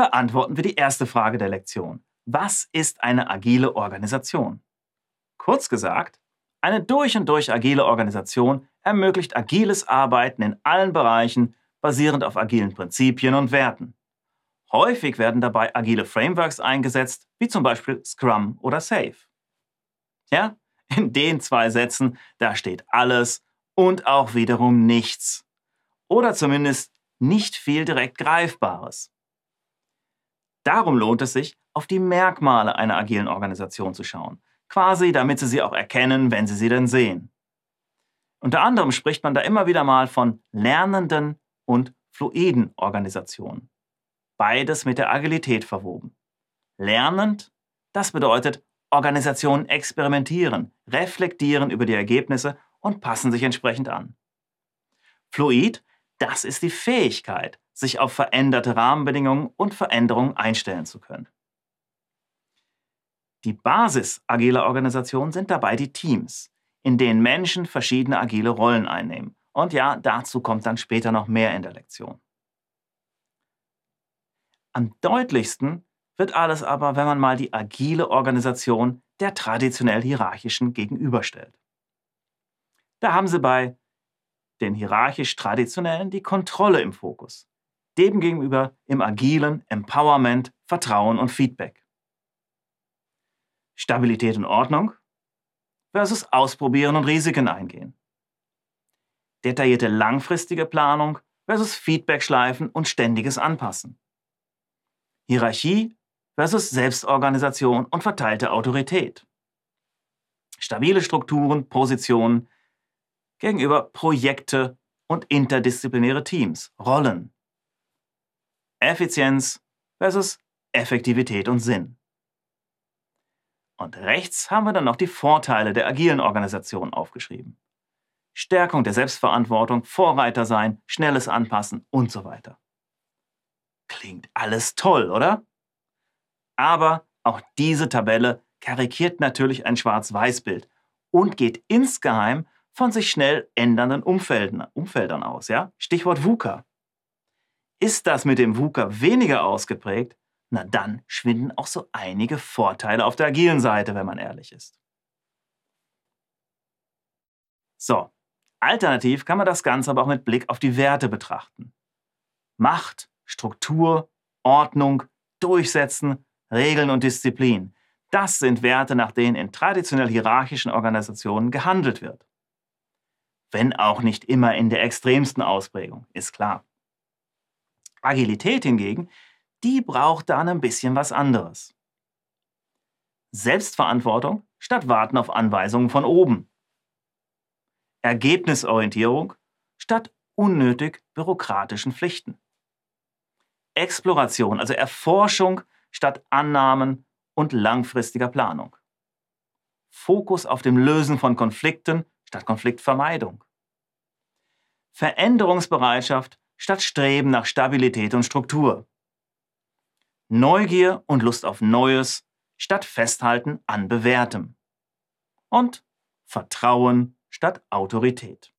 beantworten wir die erste Frage der Lektion. Was ist eine agile Organisation? Kurz gesagt, eine durch und durch agile Organisation ermöglicht agiles Arbeiten in allen Bereichen basierend auf agilen Prinzipien und Werten. Häufig werden dabei agile Frameworks eingesetzt, wie zum Beispiel Scrum oder Safe. Ja, in den zwei Sätzen, da steht alles und auch wiederum nichts. Oder zumindest nicht viel direkt Greifbares. Darum lohnt es sich, auf die Merkmale einer agilen Organisation zu schauen, quasi damit Sie sie auch erkennen, wenn Sie sie denn sehen. Unter anderem spricht man da immer wieder mal von lernenden und fluiden Organisationen. Beides mit der Agilität verwoben. Lernend, das bedeutet, Organisationen experimentieren, reflektieren über die Ergebnisse und passen sich entsprechend an. Fluid, das ist die Fähigkeit, sich auf veränderte Rahmenbedingungen und Veränderungen einstellen zu können. Die Basis agiler Organisationen sind dabei die Teams, in denen Menschen verschiedene agile Rollen einnehmen. Und ja, dazu kommt dann später noch mehr in der Lektion. Am deutlichsten wird alles aber, wenn man mal die agile Organisation der traditionell hierarchischen gegenüberstellt. Da haben Sie bei den hierarchisch traditionellen die Kontrolle im Fokus, demgegenüber im agilen Empowerment, Vertrauen und Feedback. Stabilität und Ordnung versus Ausprobieren und Risiken eingehen. Detaillierte langfristige Planung versus Feedbackschleifen und ständiges Anpassen. Hierarchie versus Selbstorganisation und verteilte Autorität. Stabile Strukturen, Positionen gegenüber Projekte und interdisziplinäre Teams, Rollen. Effizienz versus Effektivität und Sinn. Und rechts haben wir dann noch die Vorteile der agilen Organisation aufgeschrieben. Stärkung der Selbstverantwortung, Vorreiter sein, schnelles Anpassen und so weiter. Klingt alles toll, oder? Aber auch diese Tabelle karikiert natürlich ein Schwarz-Weiß-Bild und geht insgeheim von sich schnell ändernden Umfeldern aus. Ja? Stichwort VUCA. Ist das mit dem VUCA weniger ausgeprägt, na dann schwinden auch so einige Vorteile auf der agilen Seite, wenn man ehrlich ist. So, alternativ kann man das Ganze aber auch mit Blick auf die Werte betrachten. Macht, Struktur, Ordnung, Durchsetzen, Regeln und Disziplin. Das sind Werte, nach denen in traditionell hierarchischen Organisationen gehandelt wird. Wenn auch nicht immer in der extremsten Ausprägung, ist klar. Agilität hingegen die braucht dann ein bisschen was anderes. Selbstverantwortung statt Warten auf Anweisungen von oben. Ergebnisorientierung statt unnötig bürokratischen Pflichten. Exploration, also Erforschung statt Annahmen und langfristiger Planung. Fokus auf dem Lösen von Konflikten statt Konfliktvermeidung. Veränderungsbereitschaft statt Streben nach Stabilität und Struktur. Neugier und Lust auf Neues statt Festhalten an Bewährtem. Und Vertrauen statt Autorität.